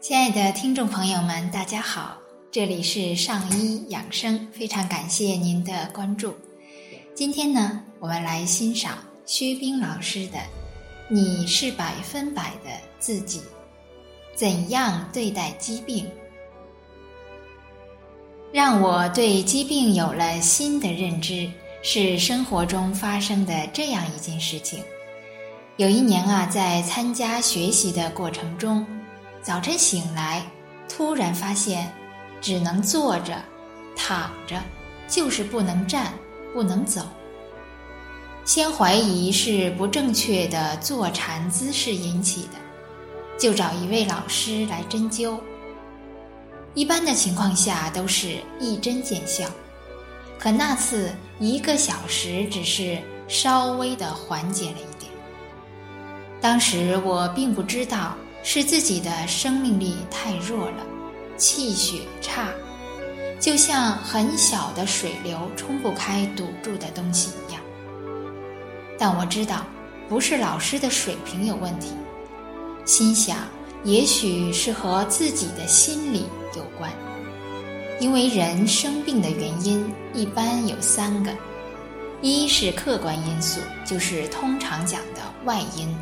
亲爱的听众朋友们，大家好，这里是上医养生，非常感谢您的关注。今天呢，我们来欣赏薛冰老师的《你是百分百的自己》，怎样对待疾病？让我对疾病有了新的认知，是生活中发生的这样一件事情。有一年啊，在参加学习的过程中。早晨醒来，突然发现，只能坐着、躺着，就是不能站、不能走。先怀疑是不正确的坐禅姿势引起的，就找一位老师来针灸。一般的情况下都是一针见效，可那次一个小时只是稍微的缓解了一点。当时我并不知道。是自己的生命力太弱了，气血差，就像很小的水流冲不开堵住的东西一样。但我知道，不是老师的水平有问题，心想也许是和自己的心理有关。因为人生病的原因一般有三个，一是客观因素，就是通常讲的外因。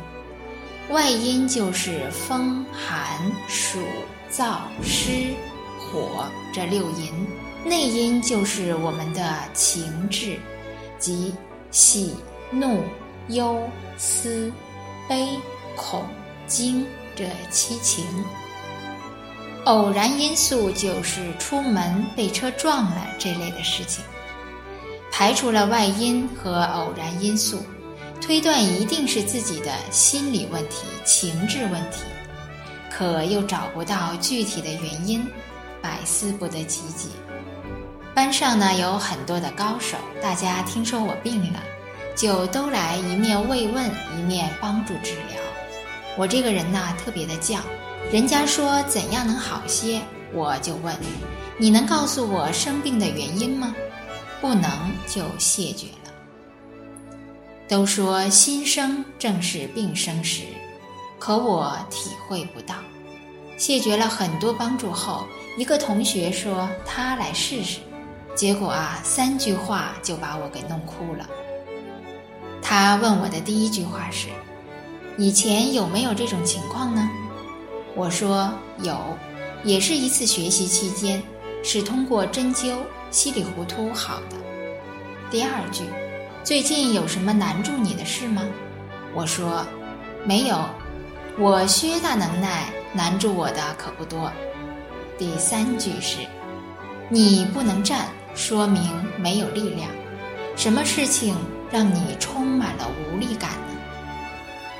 外因就是风寒暑燥湿火这六淫，内因就是我们的情志，即喜怒忧思悲恐惊这七情。偶然因素就是出门被车撞了这类的事情。排除了外因和偶然因素。推断一定是自己的心理问题、情志问题，可又找不到具体的原因，百思不得其解。班上呢有很多的高手，大家听说我病了，就都来一面慰问，一面帮助治疗。我这个人呐特别的犟，人家说怎样能好些，我就问：你能告诉我生病的原因吗？不能就谢绝了。都说心生正是病生时，可我体会不到。谢绝了很多帮助后，一个同学说他来试试，结果啊，三句话就把我给弄哭了。他问我的第一句话是：“以前有没有这种情况呢？”我说有，也是一次学习期间，是通过针灸稀里糊涂好的。第二句。最近有什么难住你的事吗？我说，没有，我薛大能耐，难住我的可不多。第三句是，你不能站，说明没有力量。什么事情让你充满了无力感呢？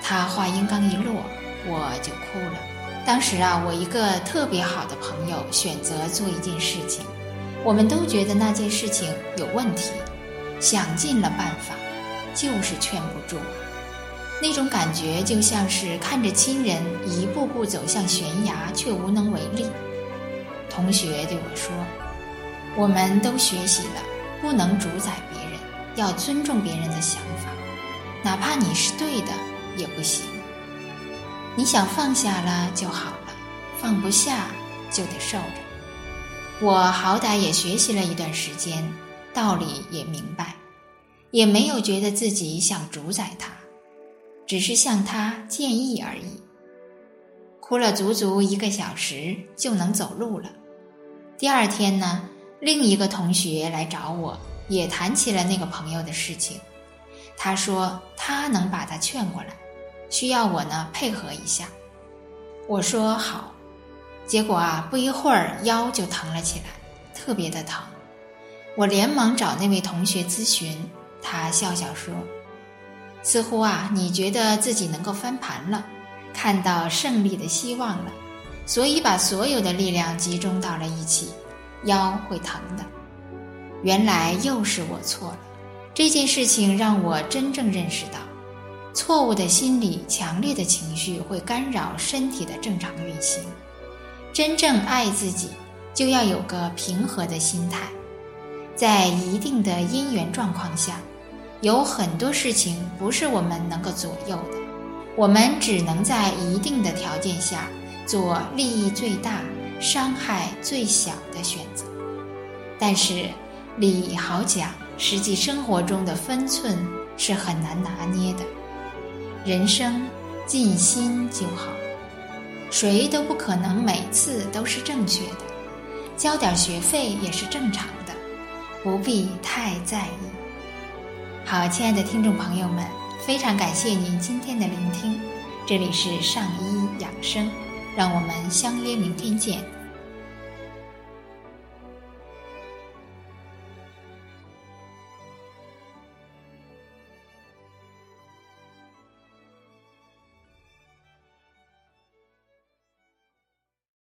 他话音刚一落，我就哭了。当时啊，我一个特别好的朋友选择做一件事情，我们都觉得那件事情有问题。想尽了办法，就是劝不住。那种感觉就像是看着亲人一步步走向悬崖，却无能为力。同学对我说：“我们都学习了，不能主宰别人，要尊重别人的想法，哪怕你是对的也不行。你想放下了就好了，放不下就得受着。我好歹也学习了一段时间。”道理也明白，也没有觉得自己想主宰他，只是向他建议而已。哭了足足一个小时就能走路了。第二天呢，另一个同学来找我，也谈起了那个朋友的事情。他说他能把他劝过来，需要我呢配合一下。我说好。结果啊，不一会儿腰就疼了起来，特别的疼。我连忙找那位同学咨询，他笑笑说：“似乎啊，你觉得自己能够翻盘了，看到胜利的希望了，所以把所有的力量集中到了一起，腰会疼的。原来又是我错了。这件事情让我真正认识到，错误的心理、强烈的情绪会干扰身体的正常运行。真正爱自己，就要有个平和的心态。”在一定的因缘状况下，有很多事情不是我们能够左右的，我们只能在一定的条件下做利益最大、伤害最小的选择。但是，利益好讲，实际生活中的分寸是很难拿捏的。人生尽心就好，谁都不可能每次都是正确的，交点学费也是正常，不必太在意。好，亲爱的听众朋友们，非常感谢您今天的聆听，这里是上医养生，让我们相约明天见。